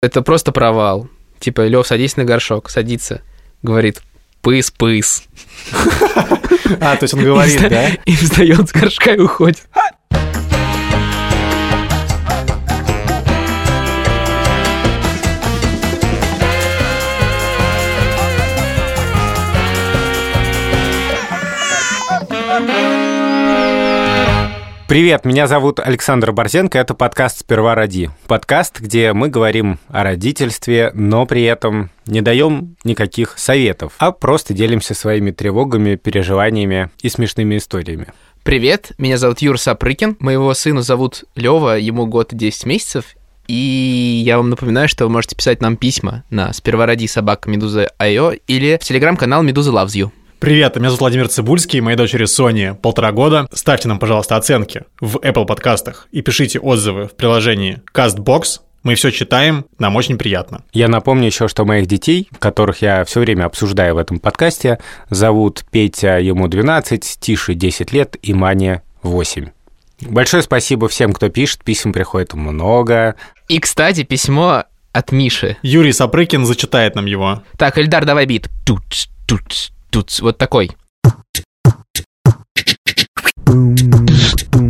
Это просто провал. Типа, Лев, садись на горшок, садится. Говорит, пыс-пыс. А, то есть он говорит, да? И встает с горшка и уходит. Привет, меня зовут Александр Борзенко, это подкаст «Сперва роди». Подкаст, где мы говорим о родительстве, но при этом не даем никаких советов, а просто делимся своими тревогами, переживаниями и смешными историями. Привет, меня зовут Юр Сапрыкин, моего сына зовут Лева, ему год и 10 месяцев, и я вам напоминаю, что вы можете писать нам письма на сперва роди собака Медуза Айо или в телеграм-канал Медуза Loves. Привет, меня зовут Владимир Цибульский, моей дочери Соне полтора года. Ставьте нам, пожалуйста, оценки в Apple подкастах и пишите отзывы в приложении CastBox. Мы все читаем, нам очень приятно. Я напомню еще, что моих детей, которых я все время обсуждаю в этом подкасте, зовут Петя, ему 12, Тише 10 лет и Маня 8. Большое спасибо всем, кто пишет, писем приходит много. И, кстати, письмо от Миши. Юрий Сапрыкин зачитает нам его. Так, Эльдар, давай бит. Тут, тут, тут, вот такой.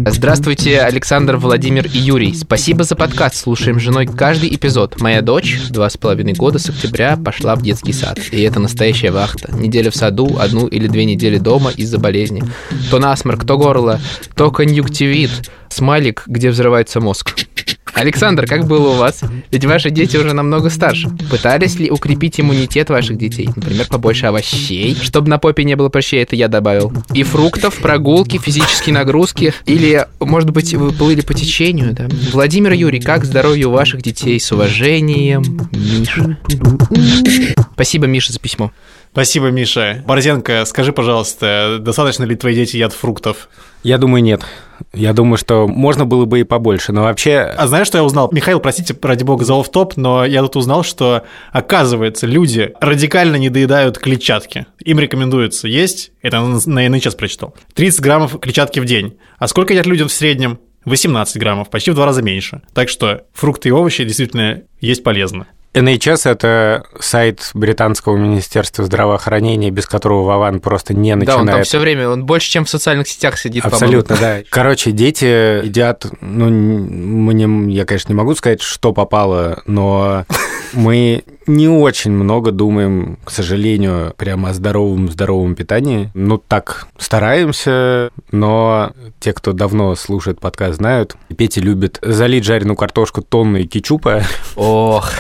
Здравствуйте, Александр, Владимир и Юрий. Спасибо за подкаст. Слушаем женой каждый эпизод. Моя дочь, два с половиной года с октября, пошла в детский сад. И это настоящая вахта. Неделя в саду, одну или две недели дома из-за болезни. То насморк, то горло, то конъюнктивит. Смайлик, где взрывается мозг. Александр, как было у вас? Ведь ваши дети уже намного старше. Пытались ли укрепить иммунитет ваших детей? Например, побольше овощей, чтобы на попе не было прыщей, это я добавил. И фруктов, прогулки, физические нагрузки. Или, может быть, вы плыли по течению, да? Владимир Юрий, как здоровье у ваших детей? С уважением, Миша. Спасибо, Миша, за письмо. Спасибо, Миша. Борзенко, скажи, пожалуйста, достаточно ли твои дети едят фруктов? Я думаю, нет. Я думаю, что можно было бы и побольше, но вообще... А знаешь, что я узнал? Михаил, простите, ради бога, за топ но я тут узнал, что, оказывается, люди радикально не доедают клетчатки. Им рекомендуется есть, это на НХС прочитал, 30 граммов клетчатки в день. А сколько едят люди в среднем? 18 граммов, почти в два раза меньше. Так что фрукты и овощи действительно есть полезно. NHS – это сайт британского министерства здравоохранения, без которого Вован просто не начинает. Да, он там все время, он больше, чем в социальных сетях сидит, Абсолютно, да. Короче, дети едят, ну, мне, я, конечно, не могу сказать, что попало, но мы не очень много думаем, к сожалению, прямо о здоровом-здоровом питании. Ну, так, стараемся, но те, кто давно слушает подкаст, знают. Петя любит залить жареную картошку тонной кетчупа. Ох,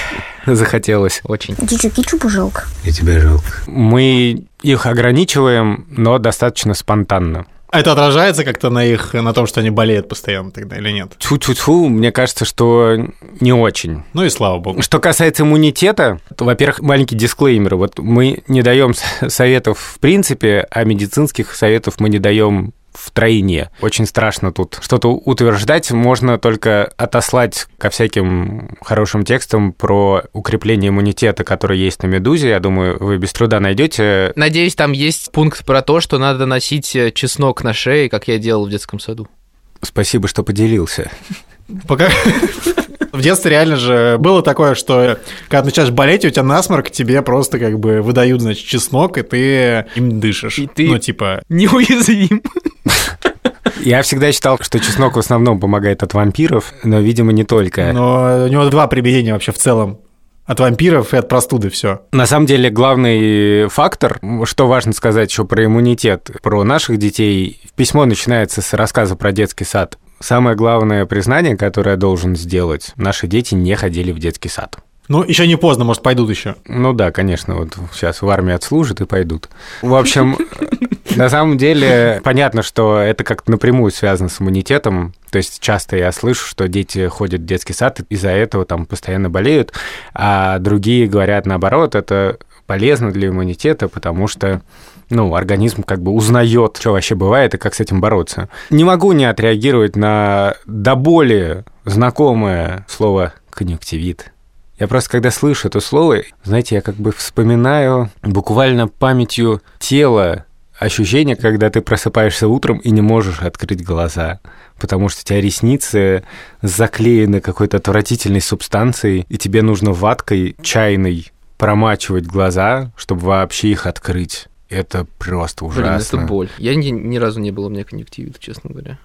захотелось. Очень. Кетчуп, кетчупу жалко. И тебе жалко. Мы их ограничиваем, но достаточно спонтанно. Это отражается как-то на их, на том, что они болеют постоянно тогда или нет? Тьфу-тьфу-тьфу, мне кажется, что не очень. Ну и слава богу. Что касается иммунитета, то, во-первых, маленький дисклеймер. Вот мы не даем советов в принципе, а медицинских советов мы не даем в тройне. Очень страшно тут что-то утверждать. Можно только отослать ко всяким хорошим текстам про укрепление иммунитета, который есть на «Медузе». Я думаю, вы без труда найдете. Надеюсь, там есть пункт про то, что надо носить э, чеснок на шее, как я делал в детском саду. Спасибо, что поделился. Пока... В детстве реально же было такое, что когда начинаешь болеть, у тебя насморк, тебе просто как бы выдают, значит, чеснок, и ты им дышишь. И ты ну, типа... неуязвим. Я всегда считал, что чеснок в основном помогает от вампиров, но, видимо, не только. Но у него два применения вообще в целом. От вампиров и от простуды все. На самом деле главный фактор, что важно сказать еще про иммунитет, про наших детей. Письмо начинается с рассказа про детский сад. Самое главное признание, которое я должен сделать, наши дети не ходили в детский сад. Ну, еще не поздно, может, пойдут еще. Ну да, конечно, вот сейчас в армии отслужат и пойдут. В общем, на самом деле понятно, что это как-то напрямую связано с иммунитетом. То есть часто я слышу, что дети ходят в детский сад, из-за этого там постоянно болеют, а другие говорят наоборот, это полезно для иммунитета, потому что ну, организм как бы узнает, что вообще бывает и как с этим бороться. Не могу не отреагировать на до боли знакомое слово конъюнктивит. Я просто, когда слышу это слово, знаете, я как бы вспоминаю буквально памятью тела ощущение, когда ты просыпаешься утром и не можешь открыть глаза, потому что у тебя ресницы заклеены какой-то отвратительной субстанцией, и тебе нужно ваткой чайной промачивать глаза, чтобы вообще их открыть. Это просто ужасно. Блин, это боль. Я ни, ни разу не было у меня конъюнктивита, честно говоря.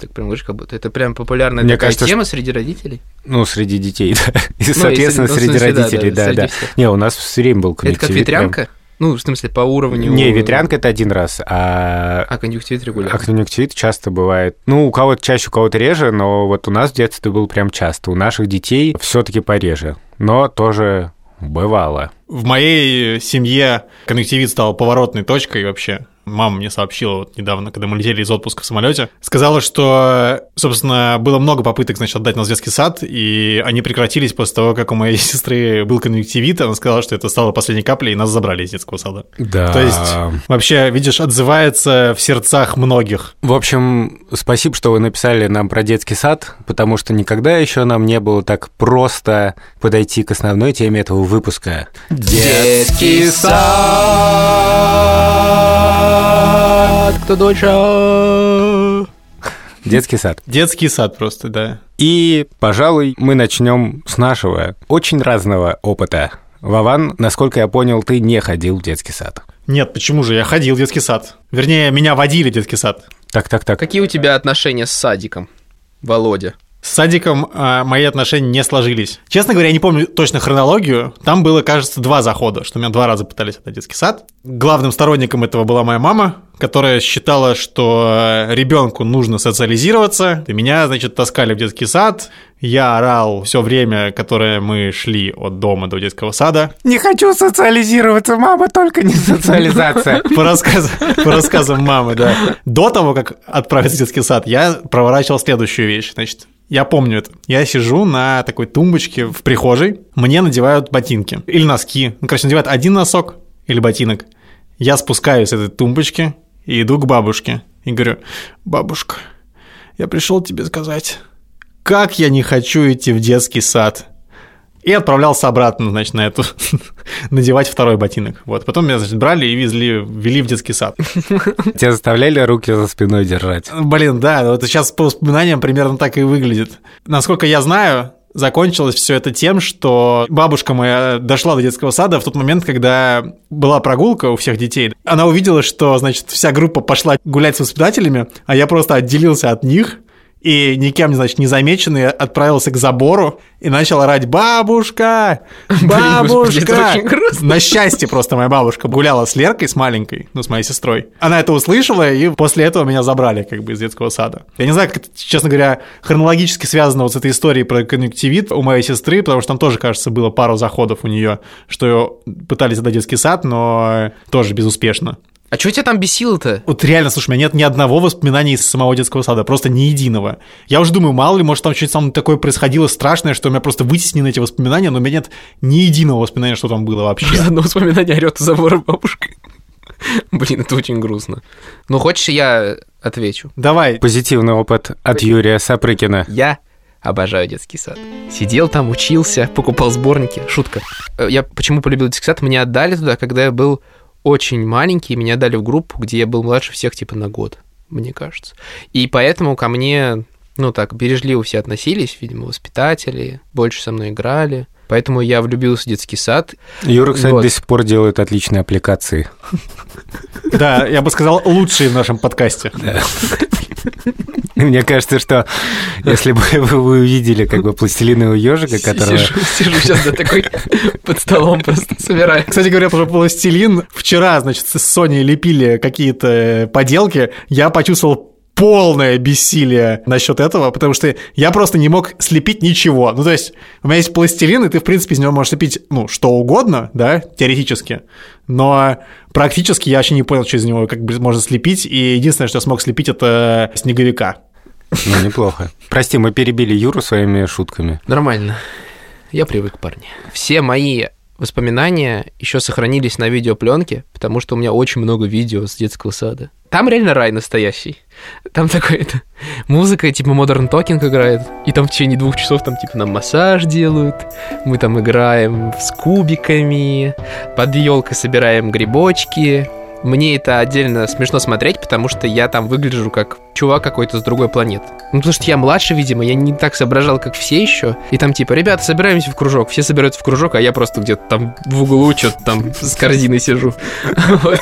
Так прям говоришь, как будто это прям популярная Мне такая кажется, тема среди родителей. Ну, среди детей, да. И, Ну, соответственно, ну, в среди да, родителей, да, да, среди да. всех. Не, у нас все время был Это как конъюнктивит. прям. ветрянка? Ну, в смысле, по уровню... Не, ветрянка это один раз, а А конъюнктивит регулярно. А конъюнктивит часто бывает. Ну, у кого-то чаще, у кого-то реже, но вот у нас в детстве был прям часто. У наших детей все-таки пореже. Но тоже бывало. В моей семье конъюнктивит стал поворотной точкой вообще. Мама мне сообщила вот недавно, когда мы летели из отпуска в самолете, сказала, что, собственно, было много попыток, значит, отдать нас в детский сад, и они прекратились после того, как у моей сестры был конъюнктивит. Она сказала, что это стало последней каплей, и нас забрали из детского сада. Да. То есть, вообще, видишь, отзывается в сердцах многих. В общем, спасибо, что вы написали нам про детский сад, потому что никогда еще нам не было так просто подойти к основной теме этого выпуска. Детский сад. Кто дольше? Детский сад. Детский сад просто, да. И, пожалуй, мы начнем с нашего очень разного опыта. Вован, насколько я понял, ты не ходил в детский сад. Нет, почему же? Я ходил в детский сад. Вернее, меня водили в детский сад. Так, так, так. Какие у тебя отношения с садиком, Володя? С садиком а, мои отношения не сложились. Честно говоря, я не помню точно хронологию. Там было, кажется, два захода, что меня два раза пытались отдать детский сад. Главным сторонником этого была моя мама, которая считала, что ребенку нужно социализироваться. И меня, значит, таскали в детский сад. Я орал все время, которое мы шли от дома до детского сада. Не хочу социализироваться, мама, только не социализация. По, рассказам, по рассказам мамы, да. До того, как отправиться в детский сад, я проворачивал следующую вещь. Значит, я помню это. Я сижу на такой тумбочке в прихожей, мне надевают ботинки или носки. Ну, короче, надевают один носок или ботинок. Я спускаюсь с этой тумбочки и иду к бабушке. И говорю, бабушка, я пришел тебе сказать, как я не хочу идти в детский сад. И отправлялся обратно, значит, на эту надевать второй ботинок. Вот. Потом меня, значит, брали и везли, вели в детский сад. Тебя заставляли руки за спиной держать? Блин, да, вот сейчас по воспоминаниям примерно так и выглядит. Насколько я знаю, закончилось все это тем, что бабушка моя дошла до детского сада в тот момент, когда была прогулка у всех детей. Она увидела, что, значит, вся группа пошла гулять с воспитателями, а я просто отделился от них и никем, значит, не замеченный отправился к забору и начал орать «Бабушка! Бабушка!» На счастье просто моя бабушка гуляла с Леркой, с маленькой, ну, с моей сестрой. Она это услышала, и после этого меня забрали как бы из детского сада. Я не знаю, как это, честно говоря, хронологически связано вот с этой историей про конъюнктивит у моей сестры, потому что там тоже, кажется, было пару заходов у нее, что пытались отдать детский сад, но тоже безуспешно. А что тебя там бесило-то? Вот реально, слушай, у меня нет ни одного воспоминания из самого детского сада, просто ни единого. Я уже думаю, мало ли, может, там что-то там такое происходило страшное, что у меня просто вытеснены эти воспоминания, но у меня нет ни единого воспоминания, что там было вообще. Из одного воспоминания орёт у забора бабушка. Блин, это очень грустно. Ну, хочешь, я отвечу? Давай, Позитивный опыт от Юрия Сапрыкина. Я обожаю детский сад. Сидел там, учился, покупал сборники. Шутка. Э, Я почему полюбил детский сад? Меня отдали туда, когда я был очень маленький. Меня отдали в группу, где я был младше всех типа на год, мне кажется. И поэтому ко мне, ну так, бережливо все относились, видимо, воспитатели, больше со мной играли. Поэтому я влюбился в детский сад. Юра, кстати, Вот. до сих пор делает отличные аппликации. да, я бы сказал, лучшие в нашем подкасте. Мне кажется, что если бы вы увидели как бы пластилинового ежика. Сижу, сижу сейчас да, такой под столом просто собираю. Кстати говоря, про пластилин, вчера, значит, с Соней лепили какие-то поделки, я почувствовал полное бессилие насчет этого, потому что я просто не мог слепить ничего. Ну, то есть, у меня есть пластилин, и ты, в принципе, из него можешь слепить, ну, что угодно, да, теоретически, но практически я вообще не понял, что из него как бы можно слепить, и единственное, что я смог слепить, это снеговика. Ну, неплохо. Прости, мы перебили Юру своими шутками. Нормально. Я привык, парни. Все мои воспоминания еще сохранились на видеопленке, потому что у меня очень много видео с детского сада. Там реально рай настоящий. Там такой это музыка, типа Modern Talking играет, и там в течение двух часов там типа нам массаж делают, мы там играем с кубиками, под елкой собираем грибочки, мне это отдельно смешно смотреть, потому что я там выгляжу как чувак какой-то с другой планеты. Ну, потому что я младше, видимо, я не так соображал, как все еще. И там типа, ребята, собираемся в кружок. Все собираются в кружок, а я просто где-то там в углу что-то там с корзиной сижу.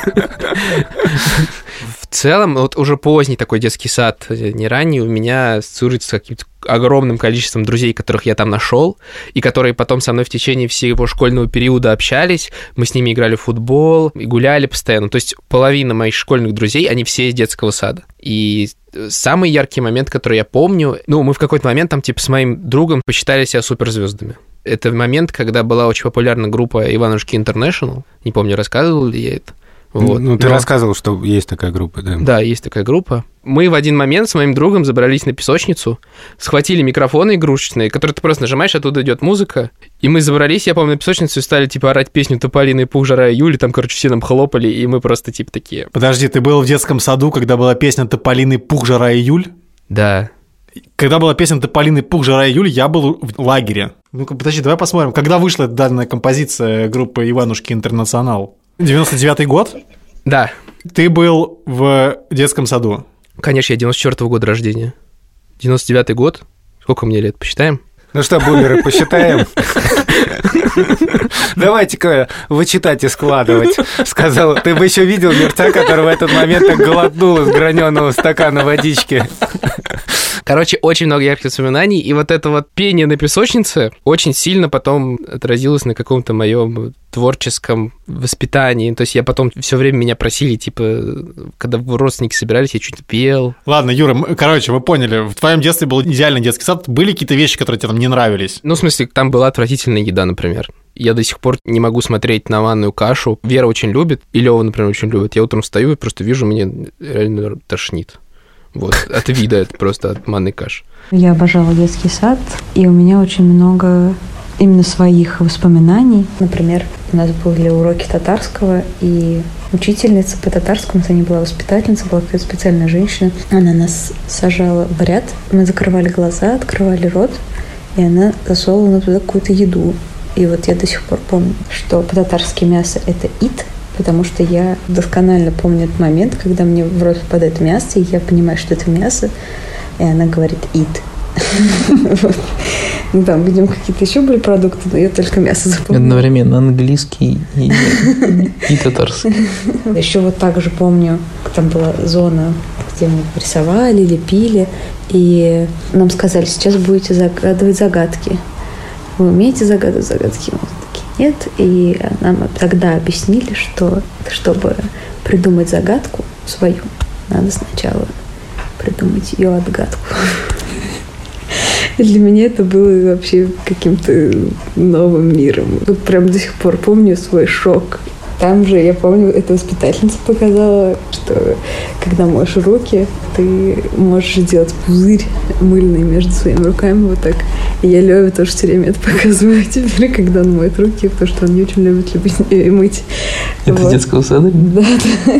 Целом, вот уже поздний такой детский сад, не ранний, у меня ассоциируется с каким-то огромным количеством друзей, которых я там нашел, и которые потом со мной в течение всего школьного периода общались. Мы с ними играли в футбол и гуляли постоянно. То есть половина моих школьных друзей, они все из детского сада. И самый яркий момент, который я помню, ну, мы в какой-то момент там, типа, с моим другом посчитали себя суперзвездами. Это момент, когда была очень популярна группа Иванушки Интернешнл. Не помню, рассказывал ли я это. Вот. Ну, ты Но... рассказывал, что есть такая группа, да? Да, есть такая группа. Мы в один момент с моим другом забрались на песочницу, схватили микрофоны игрушечные, которые ты просто нажимаешь, оттуда идет музыка, и мы забрались, я помню, на песочницу и стали, типа, орать песню «Тополиный пух, жара июля», там, короче, все нам хлопали, и мы просто, типа, такие... Подожди, ты был в детском саду, когда была песня «Тополиный пух, жара июль»? Да. Когда была песня «Тополиный пух, жара июль», я был в лагере. Ну-ка, подожди, давай посмотрим. Когда вышла данная композиция группы «Иванушки Интернационал»? 99-й год? Да. Ты был в детском саду? Конечно, я 94-го года рождения. 99-й год. Сколько мне лет, посчитаем? Ну что, бумеры, посчитаем? Давайте-ка вычитать и складывать. Сказал, ты бы еще видел мерца, который в этот момент так глотнул из граненого стакана водички. Короче, очень много ярких воспоминаний, и вот это вот пение на песочнице очень сильно потом отразилось на каком-то моем творческом воспитании. То есть я потом все время меня просили, типа, когда родственники собирались, я чуть пел. Ладно, Юра, мы, короче, мы поняли, в твоем детстве был идеальный детский сад. Были какие-то вещи, которые тебе там не нравились? Ну, в смысле, там была отвратительная еда, например. Я до сих пор не могу смотреть на манную кашу. Вера очень любит, и Лева, например, очень любит. Я утром встаю и просто вижу, мне реально тошнит. Вот, от вида это просто от манной каши. Я обожала детский сад, и у меня очень много именно своих воспоминаний. Например, у нас были уроки татарского, и учительница по татарскому, она не была воспитательница, была какая-то специальная женщина. Она нас сажала в ряд, мы закрывали глаза, открывали рот, и она засовывала туда какую-то еду. И вот я до сих пор помню, что по-татарски мясо – это ит, потому что я досконально помню этот момент, когда мне в рот попадает мясо, и я понимаю, что это мясо, и она говорит «ит». Ну, там, видимо, какие-то еще были продукты, но я только мясо запомнила. Одновременно английский и, и татарский. Еще вот так же помню, там была зона, где мы рисовали, лепили, и нам сказали, сейчас будете загадывать загадки. Вы умеете загадывать загадки? Мы такие, нет. И нам тогда объяснили, что чтобы придумать загадку свою, надо сначала придумать ее отгадку. Для меня это было вообще каким-то новым миром. Вот прям до сих пор помню свой шок. Там же, я помню, эта воспитательница показала, что когда моешь руки, ты можешь сделать пузырь мыльный между своими руками вот так. И я Леве тоже все время это показываю теперь, когда он моет руки, потому что он не очень любит любить, э, мыть. Это вот. детского сада? Да, да.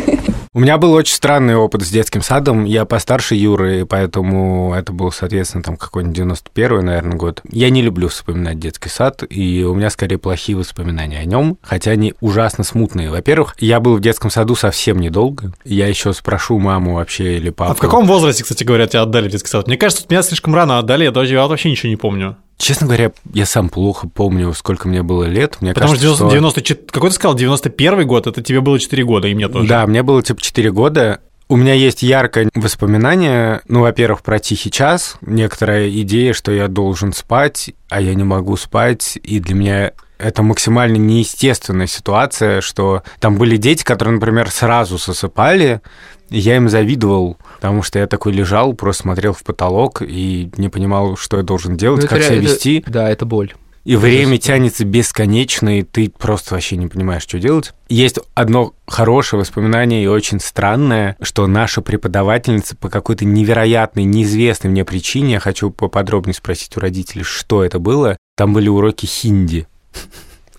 У меня был очень странный опыт с детским садом. Я постарше Юры, поэтому это был, соответственно, там какой-нибудь 91 наверное, год. Я не люблю вспоминать детский сад, и у меня скорее плохие воспоминания о нем, хотя они ужасно смутные. Во-первых, я был в детском саду совсем недолго. Я еще спрошу маму вообще или папу. А в каком возрасте, кстати говоря, тебя отдали в детский сад? Мне кажется, меня слишком рано отдали, я, даже, я вообще ничего не помню. Честно говоря, я сам плохо помню, сколько мне было лет. Мне Потому кажется, что 90, 90 какой ты сказал, 91 год, это тебе было 4 года, и мне тоже. Да, мне было типа 4 года. У меня есть яркое воспоминание, ну, во-первых, про «Тихий час», некоторая идея, что я должен спать, а я не могу спать, и для меня это максимально неестественная ситуация, что там были дети, которые, например, сразу засыпали, и я им завидовал, потому что я такой лежал, просто смотрел в потолок и не понимал, что я должен делать, ну, как себя вести. Да, это боль. И время тянется бесконечно, и ты просто вообще не понимаешь, что делать. Есть одно хорошее воспоминание и очень странное, что наша преподавательница по какой-то невероятной, неизвестной мне причине, я хочу поподробнее спросить у родителей, что это было, там были уроки хинди.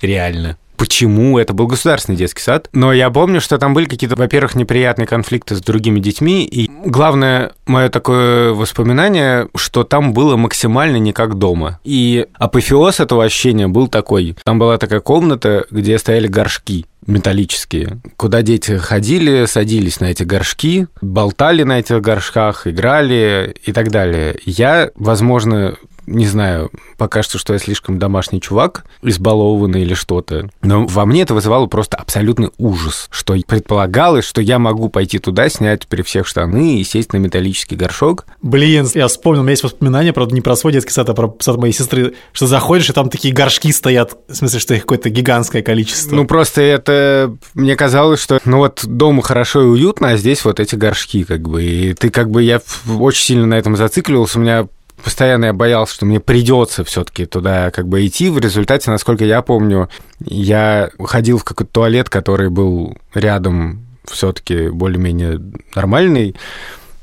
Реально почему это был государственный детский сад. Но я помню, что там были какие-то, во-первых, неприятные конфликты с другими детьми. И главное мое такое воспоминание, что там было максимально не как дома. И апофеоз этого ощущения был такой. Там была такая комната, где стояли горшки металлические, куда дети ходили, садились на эти горшки, болтали на этих горшках, играли и так далее. Я, возможно, не знаю, пока что, что я слишком домашний чувак, избалованный или что-то. Но во мне это вызывало просто абсолютный ужас, что предполагалось, что я могу пойти туда, снять при всех штаны и сесть на металлический горшок. Блин, я вспомнил, у меня есть воспоминания, правда, не про свой детский сад, а про сад моей сестры, что заходишь, и там такие горшки стоят, в смысле, что их какое-то гигантское количество. Ну, просто это... Мне казалось, что, ну вот, дома хорошо и уютно, а здесь вот эти горшки, как бы. И ты, как бы, я очень сильно на этом зацикливался, у меня постоянно я боялся, что мне придется все-таки туда как бы идти. В результате, насколько я помню, я ходил в какой-то туалет, который был рядом все-таки более-менее нормальный.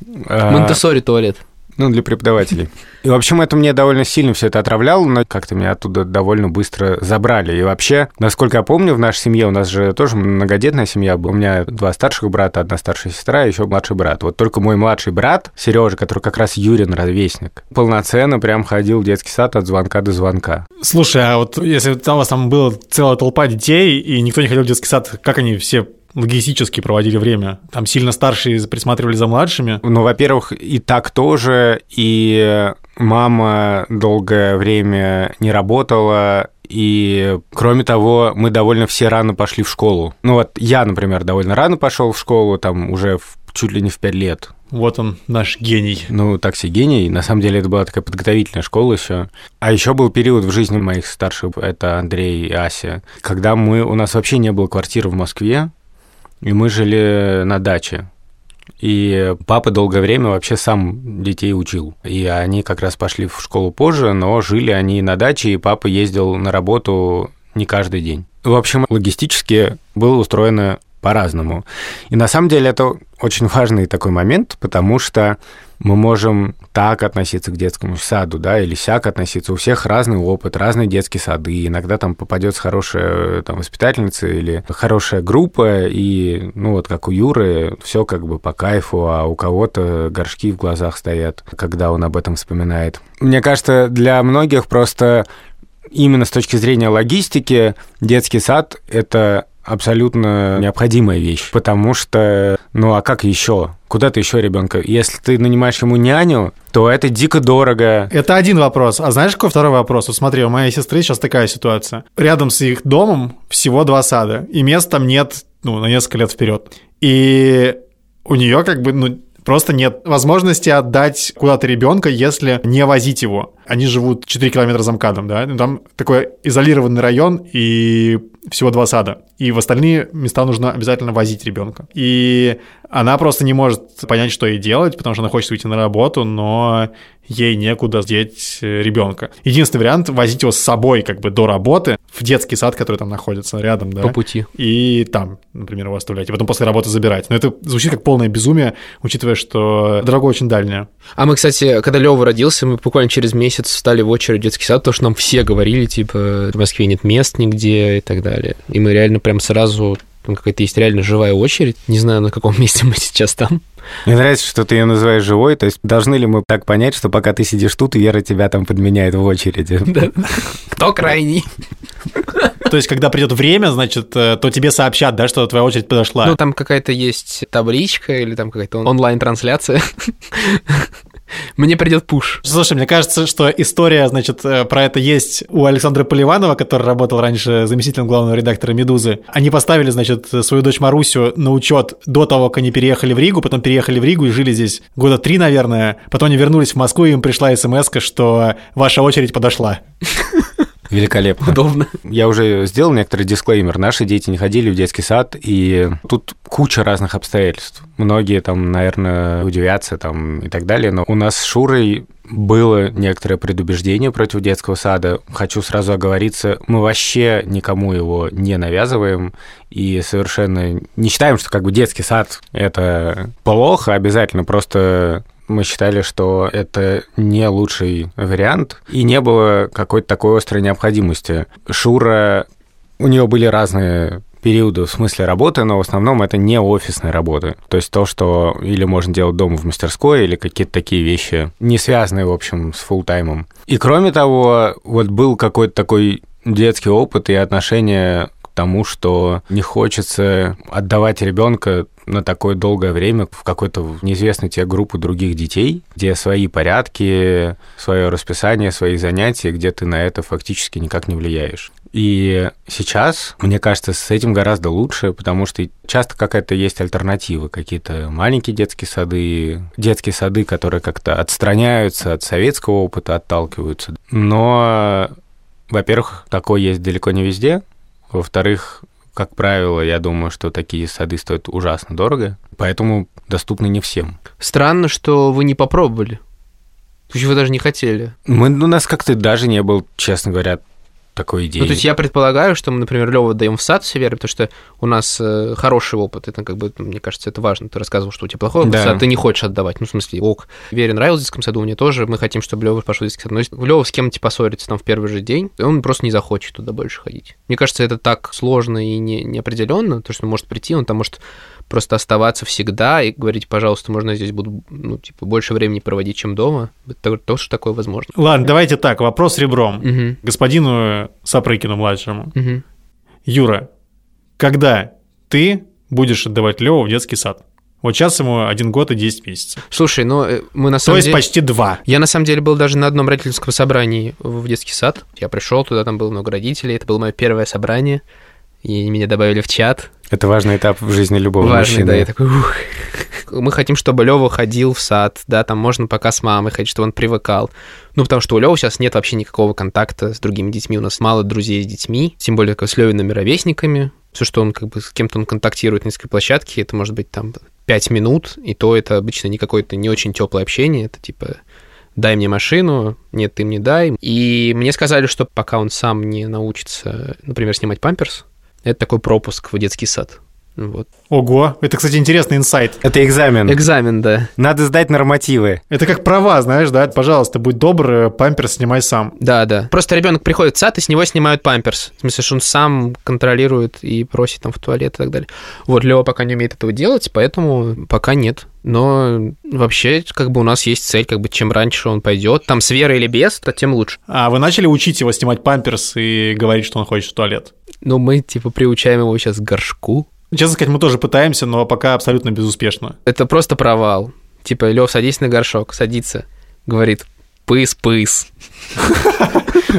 Монтессори туалет. Ну, для преподавателей. И, в общем, это мне довольно сильно все это отравляло, но как-то меня оттуда довольно быстро забрали. И вообще, насколько я помню, в нашей семье у нас же тоже многодетная семья была. У меня два старших брата, одна старшая сестра и еще младший брат. Вот только мой младший брат, Сережа, который как раз Юрин ровесник, полноценно прям ходил в детский сад от звонка до звонка. Слушай, а вот если у вас там была целая толпа детей, и никто не ходил в детский сад, как они все логистически проводили время? Там сильно старшие присматривали за младшими? Ну, во-первых, и так тоже, и мама долгое время не работала, и, кроме того, мы довольно все рано пошли в школу. Ну вот я, например, довольно рано пошел в школу, там уже в, чуть ли не в пять лет. Вот он, наш гений. Ну, так себе гений. На самом деле это была такая подготовительная школа еще. А еще был период в жизни моих старших, это Андрей и Ася, когда мы, у нас вообще не было квартиры в Москве, и мы жили на даче. И папа долгое время вообще сам детей учил. И они как раз пошли в школу позже, но жили они на даче, и папа ездил на работу не каждый день. В общем, логистически было устроено по-разному. И на самом деле это очень важный такой момент, потому что мы можем так относиться к детскому саду, да, или сяк относиться. У всех разный опыт, разные детские сады. Иногда там попадется хорошая там, воспитательница или хорошая группа, и, ну, вот как у Юры, все как бы по кайфу, а у кого-то горшки в глазах стоят, когда он об этом вспоминает. Мне кажется, для многих просто именно с точки зрения логистики детский сад — это абсолютно необходимая вещь, потому что, ну а как еще? Куда ты еще ребенка? Если ты нанимаешь ему няню, то это дико дорого. Это один вопрос. А знаешь, какой второй вопрос? Вот смотри, у моей сестры сейчас такая ситуация. Рядом с их домом всего два сада, и мест там нет, ну, на несколько лет вперед. И у нее как бы, ну, Просто нет возможности отдать куда-то ребенка, если не возить его. Они живут 4 километра за МКАДом, да? Ну, там такой изолированный район и всего два сада. И в остальные места нужно обязательно возить ребенка. И она просто не может понять, что ей делать, потому что она хочет уйти на работу, но ей некуда деть э, ребенка. Единственный вариант — возить его с собой как бы до работы в детский сад, который там находится рядом, да. По пути. И там, например, его оставлять, и потом после работы забирать. Но это звучит как полное безумие, учитывая, что дорога очень дальняя. А мы, кстати, когда Лёва родился, мы буквально через месяц встали в очередь в детский сад, потому что нам все говорили, типа, в Москве нет мест нигде и так далее. И мы реально прям сразу там какая-то есть реально живая очередь. Не знаю, на каком месте мы сейчас там. Мне нравится, что ты ее называешь живой. То есть должны ли мы так понять, что пока ты сидишь тут, Вера тебя там подменяет в очереди? Кто крайний? То есть, когда придет время, значит, э, то тебе сообщат, да, что твоя очередь подошла. Ну, там какая-то есть табличка или там какая-то онлайн-трансляция. Мне придет пуш. Слушай, мне кажется, что история, значит, э, про это есть у Александра Поливанова, который работал раньше заместителем главного редактора «Медузы». Они поставили, значит, свою дочь Марусю на учет до того, как они переехали в Ригу, потом переехали в Ригу и жили здесь года три, наверное. Потом они вернулись в Москву, и им пришла смс что ваша очередь подошла. Великолепно. Удобно. Я уже сделал некоторый дисклеймер. Наши дети не ходили в детский сад, и тут куча разных обстоятельств. Многие там, наверное, удивятся там и так далее, но у нас с Шурой было некоторое предубеждение против детского сада. Хочу сразу оговориться, мы вообще никому его не навязываем и совершенно не считаем, что как бы детский сад – это плохо, обязательно просто мы считали, что это не лучший вариант, и не было какой-то такой острой необходимости. Шура У нее были разные периоды в смысле работы, но в основном это не офисные работы. То есть то, что или можно делать дома в мастерской, или какие-то такие вещи, не связанные, в общем, с фултаймом. И кроме того, вот был какой-то такой детский опыт и отношение к тому, что не хочется отдавать ребенка на такое долгое время в какую-то неизвестную тебе группу других детей, где свои порядки, свое расписание, свои занятия, где ты на это фактически никак не влияешь. И сейчас, мне кажется, с этим гораздо лучше, потому что часто какая-то есть альтернатива, какие-то маленькие детские сады, детские сады, которые как-то отстраняются от советского опыта, отталкиваются. Но, во-первых, такое есть далеко не везде. Во-вторых, как правило, я думаю, что такие сады стоят ужасно дорого, поэтому доступны не всем. Странно, что вы не попробовали. Есть вы даже не хотели. Мы, у нас как-то даже не был, честно говоря, такой идеи. Ну, то есть я предполагаю, что мы, например, Лёва даем в сад все веры, потому что у нас э, хороший опыт. Это как бы, мне кажется, это важно. Ты рассказывал, что у тебя плохой опыт, Да. сад ты не хочешь отдавать. Ну, в смысле, ок. Вере нравилось в детском саду, мне тоже. Мы хотим, чтобы Лёва пошел в детский сад. Но Лёва с кем-то поссорится там в первый же день, и он просто не захочет туда больше ходить. Мне кажется, это так сложно и не, неопределенно, то, что он может прийти, он там может просто оставаться всегда и говорить, пожалуйста, можно здесь буду, ну, типа, больше времени проводить, чем дома. Это тоже такое возможно. Ладно, давайте так, вопрос ребром. Мгм. Господину Сапрыкину младшему. Мгм. Юра, когда ты будешь отдавать Леву в детский сад? Вот сейчас ему один год и 10 месяцев. Слушай, ну, э, мы на То самом есть деле... почти два. Я на самом деле был даже на одном родительском собрании в детский сад. Я пришел туда, там было много родителей. Это было мое первое собрание. И меня добавили в чат. Это важный этап в жизни любого Важный, мужчины. да, я такой, ух. Мы хотим, чтобы Лева ходил в сад, да, там можно пока с мамой ходить, чтобы он привыкал. Ну, потому что у Лёвы сейчас нет вообще никакого контакта с другими детьми. У нас мало друзей с детьми, тем более как с Левиными ровесниками. Все, что он как бы с кем-то он контактирует на низкой площадке, это может быть там 5 минут, и то это обычно не какое-то не очень теплое общение, это типа дай мне машину, нет, ты мне дай. И мне сказали, что пока он сам не научится, например, снимать памперс, это такой пропуск в детский сад. Вот. Ого, это, кстати, интересный инсайт. Это экзамен. Экзамен, да. Надо сдать нормативы. Это как права, знаешь, да? Пожалуйста, будь добр, э, памперс снимай сам. Да, да. Просто ребенок приходит в сад, и с него снимают памперс. В смысле, что он сам контролирует и просит там в туалет и так далее. Вот Лева пока не умеет этого делать, поэтому пока нет. Но вообще, как бы у нас есть цель, как бы чем раньше он пойдет, там с верой или без, то тем лучше. А вы начали учить его снимать памперс и говорить, что он хочет в туалет? Но мы, типа, приучаем его сейчас к горшку. Честно сказать, мы тоже пытаемся, но пока абсолютно безуспешно. Это просто провал. Типа, Лев, садись на горшок, садится. Говорит, пыс-пыс.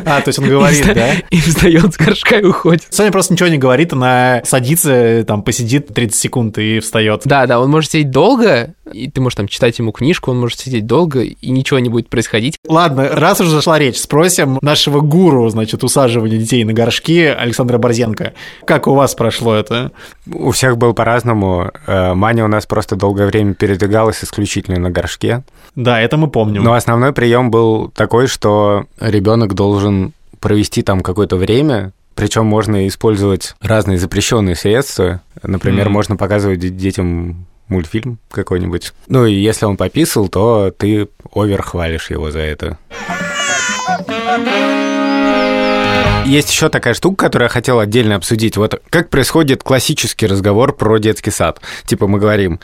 А, то есть он говорит, да? И встает с горшка и уходит. Соня просто ничего не говорит, она садится, там, посидит 30 секунд и встает. Да, да, он может сидеть долго, и ты можешь там читать ему книжку, он может сидеть долго, и ничего не будет происходить. Ладно, раз уже зашла речь, спросим нашего гуру, значит, усаживания детей на горшки Александра Борзенко. Как у вас прошло это? У всех было по-разному. Э, Маня у нас просто долгое время передвигалась исключительно на горшке. Да, это мы помним. Но основной прием был такой, что ребенок должен провести там какое-то время, причем можно использовать разные запрещенные средства. Например, Мгм. можно показывать де- детям мультфильм какой-нибудь. Ну и если он пописал, то ты овер хвалишь его за это. Есть еще такая штука, которую я хотел отдельно обсудить. Вот как происходит классический разговор про детский сад. Типа мы говорим,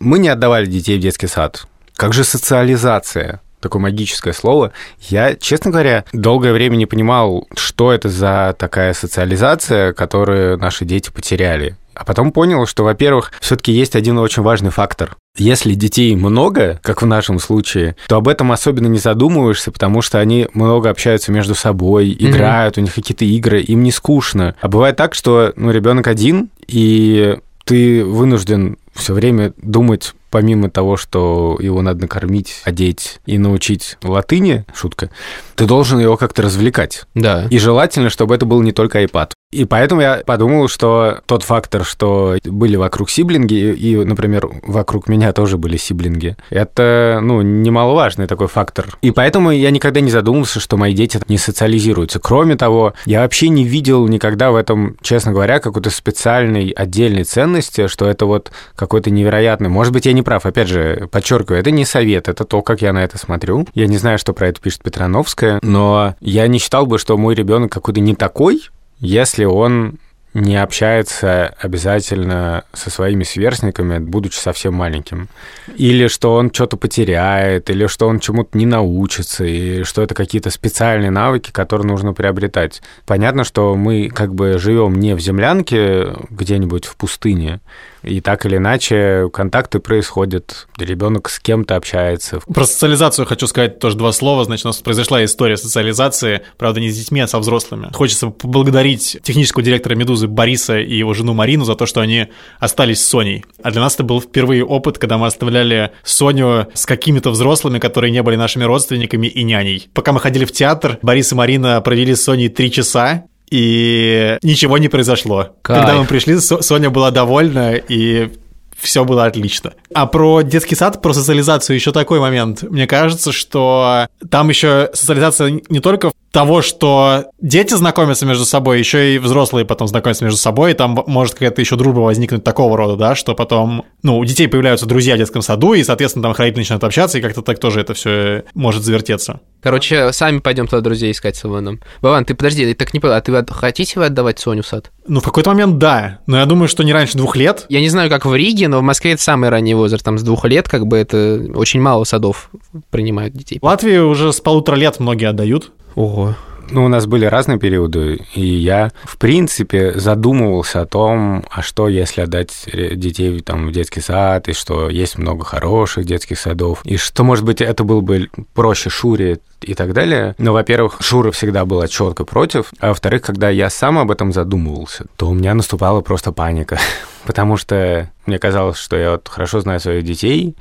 мы не отдавали детей в детский сад. Как же социализация? Такое магическое слово. Я, честно говоря, долгое время не понимал, что это за такая социализация, которую наши дети потеряли. А потом понял, что, во-первых, все-таки есть один очень важный фактор. Если детей много, как в нашем случае, то об этом особенно не задумываешься, потому что они много общаются между собой, играют, у них какие-то игры, им не скучно. А бывает так, что ну, ребенок один, и ты вынужден все время думать, помимо того, что его надо накормить, одеть и научить латыни, шутка, ты должен его как-то развлекать. Да. И желательно, чтобы это был не только iPad. И поэтому я подумал, что тот фактор, что были вокруг сиблинги, и, например, вокруг меня тоже были сиблинги, это, ну, немаловажный такой фактор. И поэтому я никогда не задумывался, что мои дети не социализируются. Кроме того, я вообще не видел никогда в этом, честно говоря, какой-то специальной отдельной ценности, что это вот какой-то невероятный... Может быть, я не прав. Опять же, подчеркиваю, это не совет, это то, как я на это смотрю. Я не знаю, что про это пишет Петрановская, но я не считал бы, что мой ребенок какой-то не такой, если он не общается обязательно со своими сверстниками, будучи совсем маленьким. Или что он что-то потеряет, или что он чему-то не научится, и что это какие-то специальные навыки, которые нужно приобретать. Понятно, что мы как бы живем не в землянке где-нибудь в пустыне, и так или иначе контакты происходят, ребенок с кем-то общается. Про социализацию хочу сказать тоже два слова. Значит, у нас произошла история социализации, правда, не с детьми, а со взрослыми. Хочется поблагодарить технического директора «Медузы» Бориса и его жену Марину за то, что они остались с Соней. А для нас это был впервые опыт, когда мы оставляли Соню с какими-то взрослыми, которые не были нашими родственниками и няней. Пока мы ходили в театр, Борис и Марина провели с Соней три часа, и ничего не произошло. Кайф. Когда мы пришли, Со- Соня была довольна, и все было отлично. А про детский сад, про социализацию еще такой момент. Мне кажется, что там еще социализация не только того, что дети знакомятся между собой, еще и взрослые потом знакомятся между собой, и там может какая-то еще дружба возникнуть такого рода, да, что потом, ну, у детей появляются друзья в детском саду, и, соответственно, там их родители начинают общаться, и как-то так тоже это все может завертеться. Короче, сами пойдем туда друзей искать с Иваном. Баван, ты подожди, я так не понял, а ты от- хотите вы отдавать Соню в сад? Ну, в какой-то момент да, но я думаю, что не раньше двух лет. Я не знаю, как в Риге, но в Москве это самый ранний возраст, там с двух лет, как бы это очень мало садов принимают детей. В Латвии уже с полутора лет многие отдают. Ого. Ну, у нас были разные периоды, и я, в принципе, задумывался о том, а что, если отдать детей там, в детский сад, и что есть много хороших детских садов, и что, может быть, это было бы проще Шуре и так далее. Но, во-первых, Шура всегда была четко против, а во-вторых, когда я сам об этом задумывался, то у меня наступала просто паника, потому что мне казалось, что я вот хорошо знаю своих детей,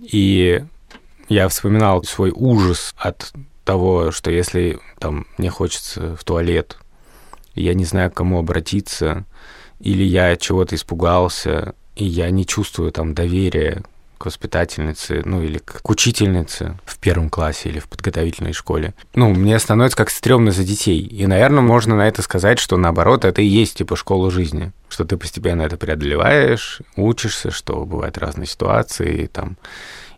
и я вспоминал свой ужас от того, что если там мне хочется в туалет, я не знаю, к кому обратиться, или я чего-то испугался, и я не чувствую там доверия к воспитательнице, ну или к учительнице в первом классе или в подготовительной школе. Ну, мне становится как стрёмно за детей. И, наверное, можно на это сказать, что наоборот, это и есть типа школа жизни. Что ты постепенно это преодолеваешь, учишься, что бывают разные ситуации, там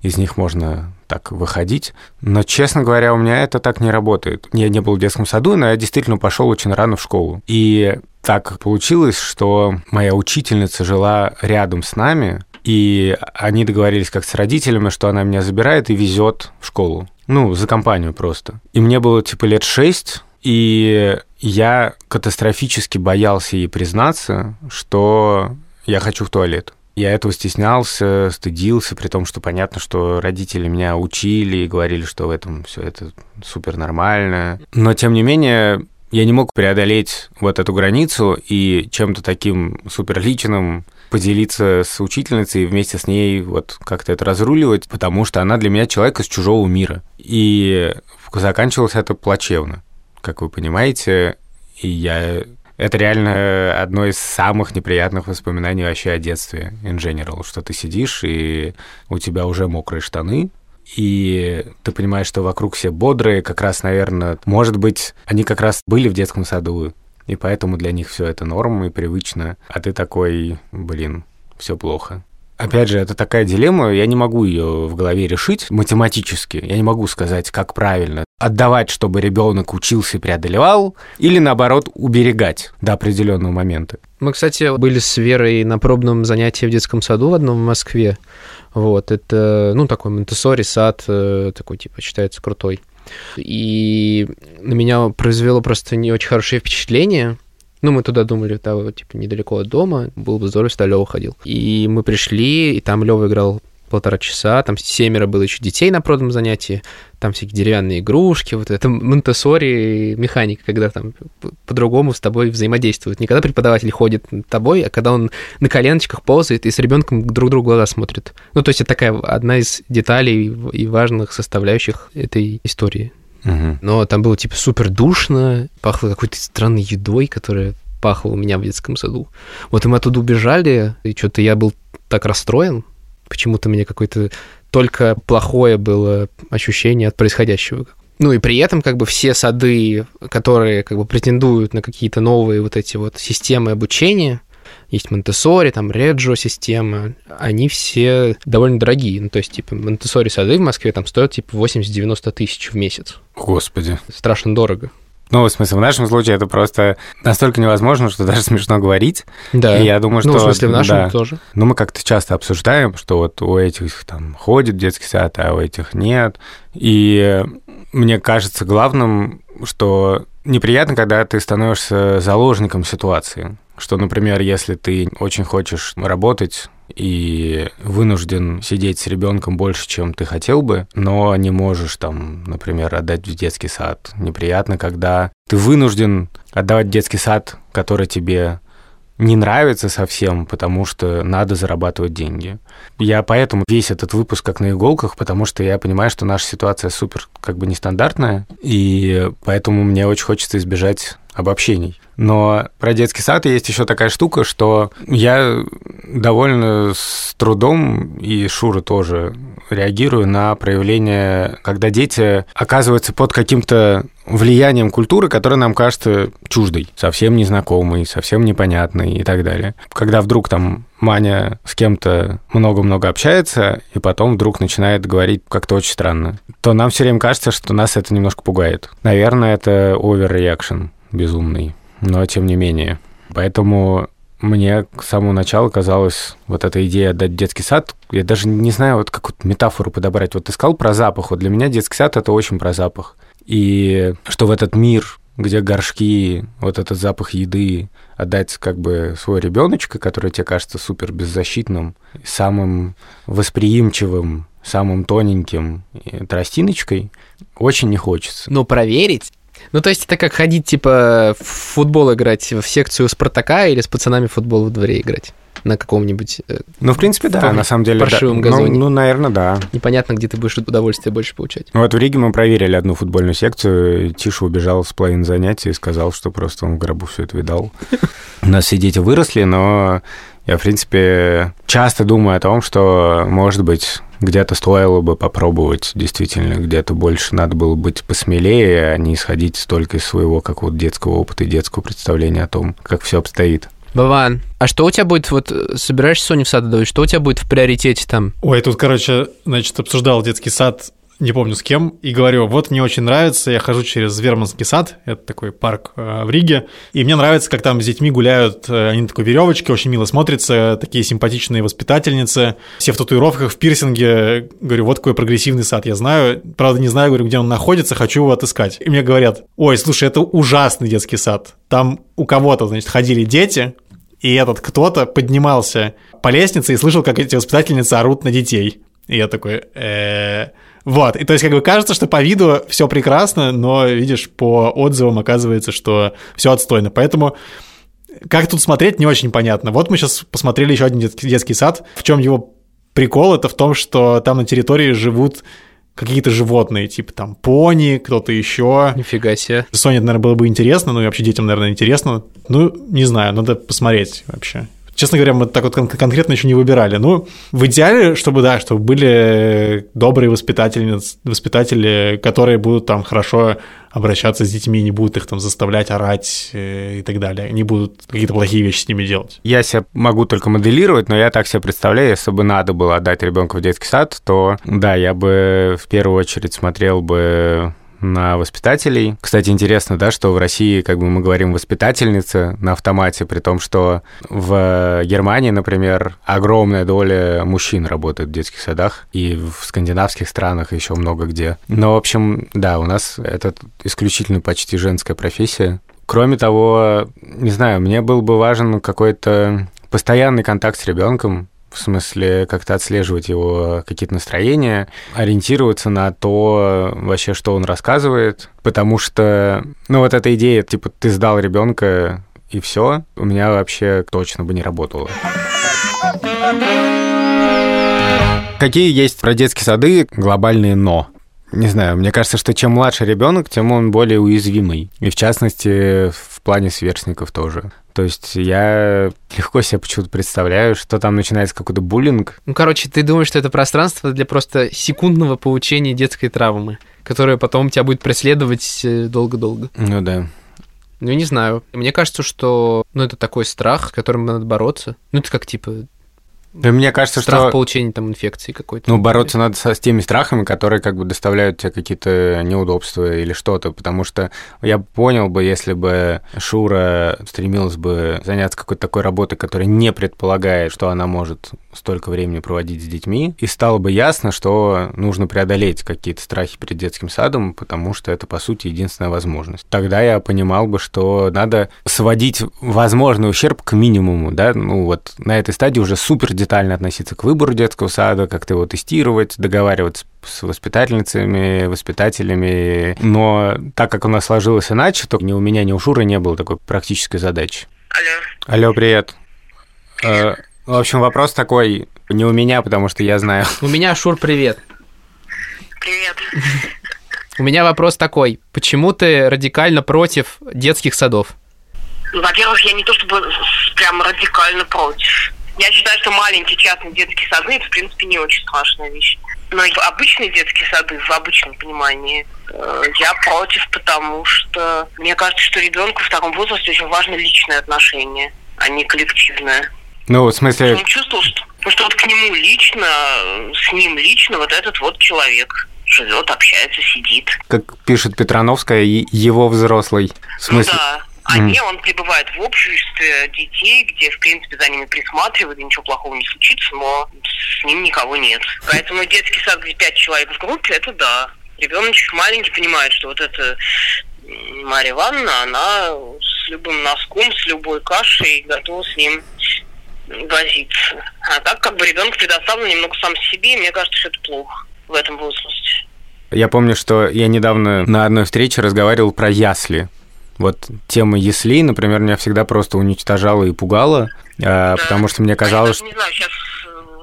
из них можно так выходить. Но, честно говоря, у меня это так не работает. Я не был в детском саду, но я действительно пошел очень рано в школу. И так получилось, что моя учительница жила рядом с нами, и они договорились как с родителями, что она меня забирает и везет в школу. Ну, за компанию просто. И мне было типа лет шесть, и я катастрофически боялся ей признаться, что я хочу в туалет. Я этого стеснялся, стыдился, при том, что понятно, что родители меня учили и говорили, что в этом все это супер нормально. Но, тем не менее, я не мог преодолеть вот эту границу и чем-то таким суперличным поделиться с учительницей и вместе с ней вот как-то это разруливать, потому что она для меня человек из чужого мира. И заканчивалось это плачевно, как вы понимаете. И я это реально одно из самых неприятных воспоминаний вообще о детстве in general, что ты сидишь, и у тебя уже мокрые штаны, и ты понимаешь, что вокруг все бодрые, как раз, наверное, может быть, они как раз были в детском саду, и поэтому для них все это норма и привычно, а ты такой, блин, все плохо. Опять же, это такая дилемма, я не могу ее в голове решить математически. Я не могу сказать, как правильно. Отдавать, чтобы ребенок учился и преодолевал, или наоборот, уберегать до определенного момента. Мы, кстати, были с Верой на пробном занятии в детском саду в одном в Москве. Вот, это, ну, такой монтессори сад, э, такой, типа, считается крутой. И на меня произвело просто не очень хорошее впечатление. Ну, мы туда думали, вот, типа, недалеко от дома. Было бы здорово, если Лева ходил. И мы пришли, и там Лева играл полтора часа, там семеро было еще детей на продном занятии, там всякие деревянные игрушки, вот это монтессори механика, когда там по-другому с тобой взаимодействуют. Не когда преподаватель ходит над тобой, а когда он на коленочках ползает и с ребенком друг другу глаза смотрит. Ну, то есть это такая одна из деталей и важных составляющих этой истории. Мгм. Но там было типа супер душно, пахло какой-то странной едой, которая пахла у меня в детском саду. Вот и мы оттуда убежали, и что-то я был так расстроен. Почему-то мне какое-то только плохое было ощущение от происходящего. Ну и при этом как бы все сады, которые как бы претендуют на какие-то новые вот эти вот системы обучения, есть Монтессори, там Реджо система, они все довольно дорогие. Ну, то есть, типа, Монтессори сады в Москве там стоят, типа, 80-90 тысяч в месяц Господи. страшно дорого. Ну, в смысле, в нашем случае это просто настолько невозможно, что даже смешно говорить. Да. И я думаю, что... Ну, в смысле, в нашем да. тоже. Ну, мы как-то часто обсуждаем, что вот у этих там ходит детский сад, а у этих нет. И мне кажется главным, что неприятно, когда ты становишься заложником ситуации. Что, например, если ты очень хочешь работать и вынужден сидеть с ребенком больше, чем ты хотел бы, но не можешь там, например, отдать в детский сад. Неприятно, когда ты вынужден отдавать детский сад, который тебе не нравится совсем, потому что надо зарабатывать деньги. Я поэтому весь этот выпуск как на иголках, потому что я понимаю, что наша ситуация супер как бы нестандартная, и поэтому мне очень хочется избежать обобщений. Но про детский сад есть еще такая штука, что я довольно с трудом, и Шура тоже, реагирую на проявление, когда дети оказываются под каким-то влиянием культуры, которая нам кажется чуждой, совсем незнакомой, совсем непонятной и так далее. Когда вдруг там Маня с кем-то много-много общается, и потом вдруг начинает говорить как-то очень странно, то нам все время кажется, что нас это немножко пугает. Наверное, это overreaction безумный, но тем не менее. Поэтому мне с самого начала казалось вот эта идея отдать детский сад, я даже не знаю, вот какую-то метафору подобрать. Вот ты сказал про запах, вот для меня детский сад — это очень про запах. И что в этот мир, где горшки, вот этот запах еды, отдать как бы свой ребеночка, который тебе кажется супер беззащитным, самым восприимчивым, самым тоненьким тростиночкой, очень не хочется. Но проверить ну, то есть это как ходить, типа, в футбол играть в секцию Спартака или с пацанами в футбол во дворе играть на каком-нибудь... э, Ну, в принципе, да, на самом деле. паршивом да. газоне. Ну, ну, наверное, да. Непонятно, где ты будешь удовольствие больше получать. Ну, Вот в Риге мы проверили одну футбольную секцию. Тиша убежал с половины занятий и сказал, что просто он в гробу все это видал. У нас все дети выросли, но я, в принципе, часто думаю о том, что, может быть, где-то стоило бы попробовать, действительно, где-то больше надо было быть посмелее, а не исходить только из своего какого-то детского опыта и детского представления о том, как все обстоит. Баван, а что у тебя будет, вот, э, собираешься Соню в сад отдавать, что у тебя будет в приоритете там? Ой, тут, короче, значит, обсуждал детский сад, не помню с кем, и говорю, вот мне очень нравится, я хожу через Верманский сад, это такой парк э, в Риге, и мне нравится, как там с детьми гуляют, э, они на такой веревочке, очень мило смотрятся, такие симпатичные воспитательницы, все в татуировках, в пирсинге, говорю, вот какой прогрессивный сад, я знаю, правда не знаю, говорю, где он находится, хочу его отыскать. И мне говорят, ой, слушай, это ужасный детский сад, там у кого-то, значит, ходили дети, и этот кто-то поднимался по лестнице и слышал, как эти воспитательницы орут на детей. И я такой, «Э, вот, и то есть как бы кажется, что по виду все прекрасно, но видишь, по отзывам оказывается, что все отстойно. Поэтому как тут смотреть, не очень понятно. Вот мы сейчас посмотрели еще один детский, сад. В чем его прикол? Это в том, что там на территории живут какие-то животные, типа там пони, кто-то еще. Нифига себе. Соне, это, наверное, было бы интересно, ну и вообще детям, наверное, интересно. Ну, не знаю, надо посмотреть вообще. Честно говоря, мы так вот кон- конкретно еще не выбирали. Ну, в идеале, чтобы, да, чтобы были добрые воспитательницы, воспитатели, которые будут там хорошо обращаться с детьми, не будут их там заставлять орать э, и так далее, не будут какие-то плохие вещи с ними делать. Я себя могу только моделировать, но я так себе представляю, если бы надо было отдать ребенка в детский сад, то да, я бы в первую очередь смотрел бы на воспитателей. Кстати, интересно, да, что в России, как бы мы говорим, воспитательница на автомате, при том, что в Германии, например, огромная доля мужчин работает в детских садах, и в скандинавских странах еще много где. Но, в общем, да, у нас это исключительно почти женская профессия. Кроме того, не знаю, мне был бы важен какой-то постоянный контакт с ребенком, в смысле как-то отслеживать его какие-то настроения, ориентироваться на то вообще, что он рассказывает, потому что, ну вот эта идея, типа, ты сдал ребенка и все, у меня вообще точно бы не работало. Какие есть про детские сады глобальные «но»? Не знаю, мне кажется, что чем младше ребенок, тем он более уязвимый. И в частности, в плане сверстников тоже. То есть я легко себе почему-то представляю, что там начинается какой-то буллинг. Ну, короче, ты думаешь, что это пространство для просто секундного получения детской травмы, которая потом тебя будет преследовать э, долго-долго. Ну да. Ну, не знаю. Мне кажется, что ну, это такой страх, с которым надо бороться. Ну, это как, типа, Да, мне кажется, страх что... получения там инфекции какой-то. Ну, бороться надо со, с теми страхами, которые как бы доставляют тебе какие-то неудобства или что-то, потому что я понял бы, если бы Шура стремилась бы заняться какой-то такой работой, которая не предполагает, что она может столько времени проводить с детьми, и стало бы ясно, что нужно преодолеть какие-то страхи перед детским садом, потому что это, по сути, единственная возможность. Тогда я понимал бы, что надо сводить возможный ущерб к минимуму, да, ну вот на этой стадии уже супер детально относиться к выбору детского сада, как-то его тестировать, договариваться с воспитательницами, воспитателями. Но так как у нас сложилось иначе, то ни у меня, ни у Шуры не было такой практической задачи. Алло. Алло, привет. Э, В общем, вопрос такой, не у меня, потому что я знаю. У меня, Шур, привет. Привет. У меня вопрос такой. Почему ты радикально против детских садов? Во-первых, я не то чтобы прям радикально против. Я считаю, что маленькие частные детские сады это, в принципе, не очень страшная вещь. Но и обычные детские сады, в обычном понимании, э, я против, потому что мне кажется, что ребенку в таком возрасте очень важно личное отношение, а не коллективное. Ну, в смысле, Он чувствовал, что, ну, что вот к нему лично, с ним лично вот этот вот человек живет, общается, сидит. как пишет Петрановская, его взрослый. В смысле? Ну да. А Мгм. не, он пребывает в обществе детей, где, в принципе, за ними присматривают, и ничего плохого не случится, но с ним никого нет. Поэтому детский сад, где пять человек в группе, это да. Ребеночек маленький понимает, что вот эта Марья Ивановна, она с любым носком, с любой кашей готова с ним возиться. А так как бы ребенок предоставлен немного сам себе, и мне кажется, что это плохо в этом возрасте. Я помню, что я недавно на одной встрече разговаривал про ясли. Вот тема яслей, например, меня всегда просто уничтожала и пугала, э, потому что мне казалось, Я даже не знаю, сейчас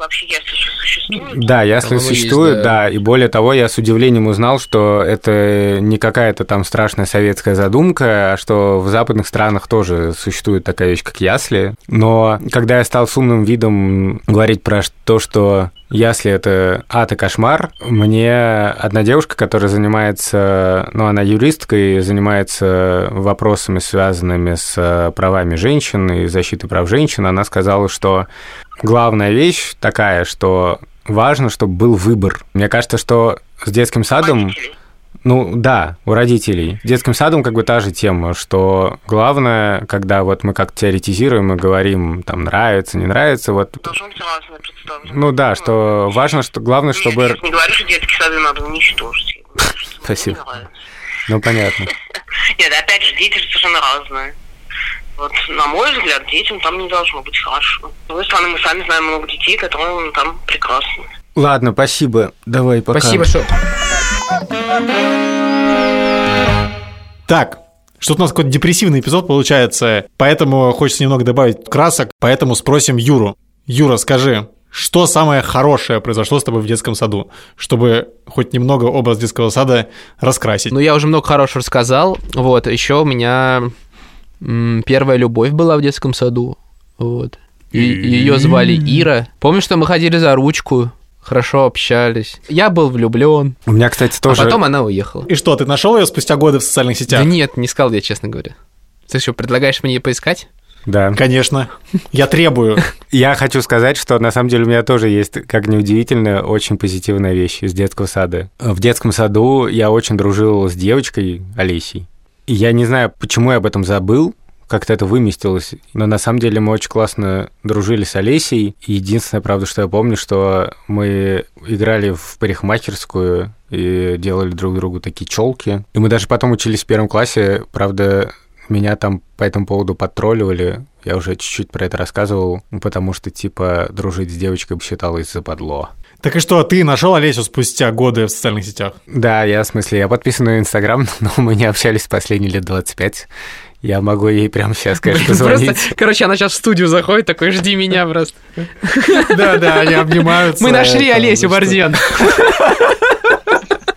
вообще ясли еще существуют. Да, ясли По-моему, есть, существуют, да. да. И более того, я с удивлением узнал, что это не какая-то там страшная советская задумка, а что в западных странах тоже существует такая вещь, как ясли. Но когда я стал с умным видом говорить про то, что ясли это ад и кошмар, мне одна девушка, которая занимается, ну, она юристка и занимается вопросами, связанными с правами женщин и защитой прав женщин, она сказала, что главная вещь такая, что важно, чтобы был выбор. Мне кажется, что с детским садом... Родители. Ну да, у родителей. С детским садом как бы та же тема, что главное, когда вот мы как теоретизируем и говорим, там, нравится, не нравится, вот... Должно быть разное представление. Ну да, что важно, что главное, чтобы... не говорю, что детские сады надо уничтожить. Спасибо. Ну понятно. Нет, опять же, дети совершенно разные. Вот, на мой взгляд, детям там не должно быть хорошо. С другой стороны, мы сами знаем много детей, которым там прекрасно. Ладно, спасибо. Давай, пока. Спасибо, Шур. Так, что-то у нас какой-то депрессивный эпизод получается, поэтому хочется немного добавить красок, поэтому спросим Юру. Юра, скажи, что самое хорошее произошло с тобой в детском саду, чтобы хоть немного образ детского сада раскрасить? Ну, я уже много хорошего рассказал. Вот, еще у меня первая любовь была в детском саду. Вот. И ее звали Ира. Помню, что мы ходили за ручку, хорошо общались. Я был влюблен. У меня, кстати, тоже... А потом она уехала. И что, ты нашел ее спустя годы в социальных сетях? Да нет, не сказал я, честно говоря. Ты что, предлагаешь мне ее поискать? Да. Конечно. Я требую. Я хочу сказать, что на самом деле у меня тоже есть, как ни удивительно, очень позитивная вещь из детского сада. В детском саду я очень дружил с девочкой Олесей. Я не знаю, почему я об этом забыл, как-то это выместилось. Но на самом деле мы очень классно дружили с Олесей. Единственное, правда, что я помню, что мы играли в парикмахерскую и делали друг другу такие челки. И мы даже потом учились в первом классе. Правда, меня там по этому поводу подтролливали. Я уже чуть-чуть про это рассказывал, потому что, типа, дружить с девочкой считалось западло. Так и что, ты нашел Олесю спустя годы в социальных сетях? Да, я, в смысле, я подписан на Инстаграм, но мы не общались последние лет 25. Я могу ей прямо сейчас, конечно, позвонить. Просто, короче, она сейчас в студию заходит, такой, жди меня просто. Да-да, они обнимаются. Мы нашли Олесю. Борзен.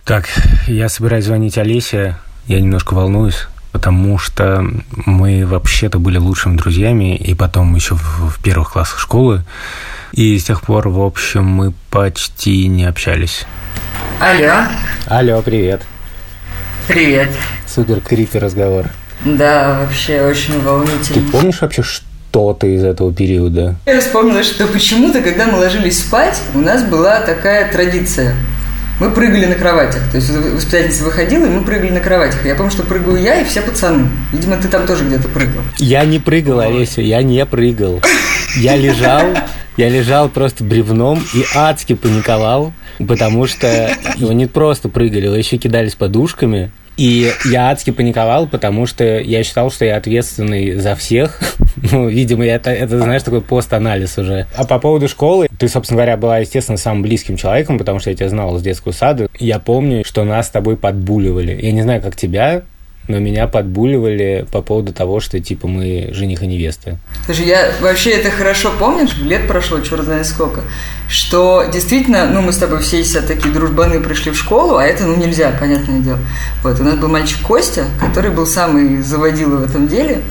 Так, я собираюсь звонить Олесе. Я немножко волнуюсь, потому что мы вообще-то были лучшими друзьями, и потом еще в, в первых классах школы. И с тех пор, в общем, мы почти не общались. Алло, Алло, привет. привет. Супер крипи разговор. Да, вообще очень Ты волнительно. помнишь вообще, что что-то из этого периода. Я вспомнила, что почему-то, когда мы ложились спать, у нас была такая традиция. Мы прыгали на кроватях. То есть воспитательница выходила, и мы прыгали на кроватях. Я помню, что прыгаю я и все пацаны. Видимо, ты там тоже где-то прыгал. Я не прыгал, Олеся, я не прыгал. Я лежал, я лежал просто бревном и адски паниковал, потому что его не просто прыгали, его еще кидались подушками. И я адски паниковал, потому что я считал, что я ответственный за всех. Ну, видимо, это, это знаешь, такой пост-анализ уже. А по поводу школы, ты, собственно говоря, была, естественно, самым близким человеком, потому что я тебя знал с детского сада. Я помню, что нас с тобой подбуливали. Я не знаю, как тебя, но меня подбуливали по поводу того, что типа мы жених и невеста. Слушай, я вообще это хорошо помню, лет прошло, черт знает сколько, что действительно, ну, мы с тобой все себя такие дружбаны пришли в школу, а это, ну, нельзя, понятное дело. Вот, у нас был мальчик Костя, который был самый заводила в этом деле,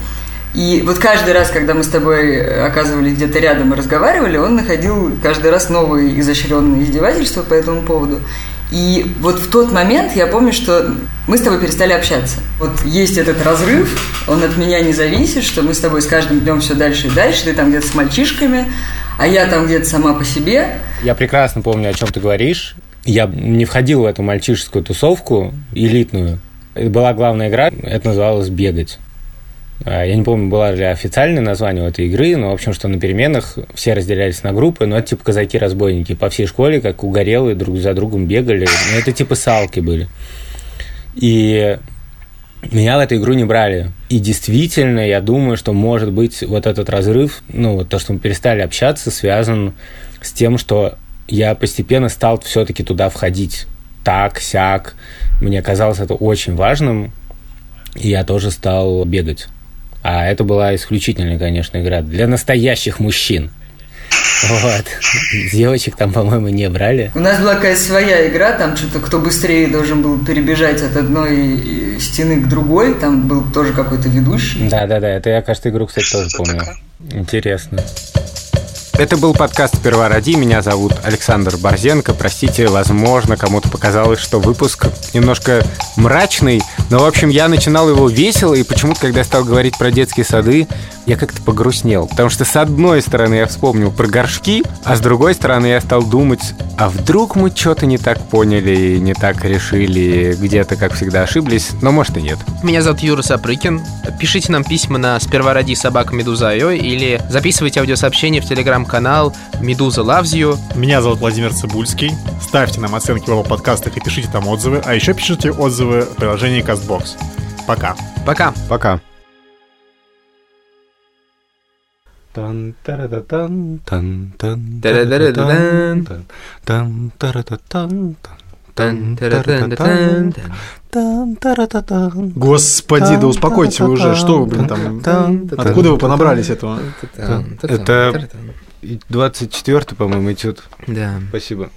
и вот каждый раз, когда мы с тобой оказывались где-то рядом и разговаривали, он находил каждый раз новые изощренные издевательства по этому поводу. И вот в тот момент я помню, что мы с тобой перестали общаться. Вот есть этот разрыв, он от меня не зависит, что мы с тобой с каждым днем все дальше и дальше, ты там где-то с мальчишками, а я там где-то сама по себе. Я прекрасно помню, о чем ты говоришь. Я не входил в эту мальчишескую тусовку элитную. Это была главная игра, это называлось «бегать». А, я не помню, было ли официальное название у этой игры, но, в общем, что на переменах все разделялись на группы, но это типа казаки-разбойники. По всей школе, как угорелые, друг за другом бегали. Ну, это типа салки были. И меня в эту игру не брали. И действительно, я думаю, что, может быть, вот этот разрыв, ну, вот то, что мы перестали общаться, связан с тем, что я постепенно стал все-таки туда входить. Так, сяк. Мне казалось это очень важным, и я тоже стал бегать. А это была исключительная, конечно, игра для настоящих мужчин. Вот. Девочек там, по-моему, не брали. У нас была какая-то своя игра, там что-то кто быстрее должен был перебежать от одной стены к другой, там был тоже какой-то ведущий. Да-да-да, это я, кажется, игру, кстати, тоже помню. Интересно. Это был подкаст «Сперва ради». Меня зовут Александр Борзенко. Простите, возможно, кому-то показалось, что выпуск немножко мрачный. Но, в общем, я начинал его весело, и почему-то, когда я стал говорить про детские сады, я как-то погрустнел. Потому что, с одной стороны, я вспомнил про горшки, а с другой стороны, я стал думать, а вдруг мы что-то не так поняли, не так решили, где-то, как всегда, ошиблись. Но, может, и нет. Меня зовут Юра Сапрыкин. Пишите нам письма на сперва ради собака Медуза.io или записывайте аудиосообщения в телеграм телеграм-канал Медуза Loves You. Меня зовут Владимир Цибульский. Ставьте нам оценки в его подкастах и пишите там отзывы. А еще пишите отзывы в приложении CastBox. Пока. Пока. Пока. Тан тарататан тан тан тан тарататан Тан, таратан, тан. Господи, да успокойтесь вы уже. Что вы, блин, там... Откуда вы понабрались этого? Это 24 по-моему, этюд. Да. Спасибо.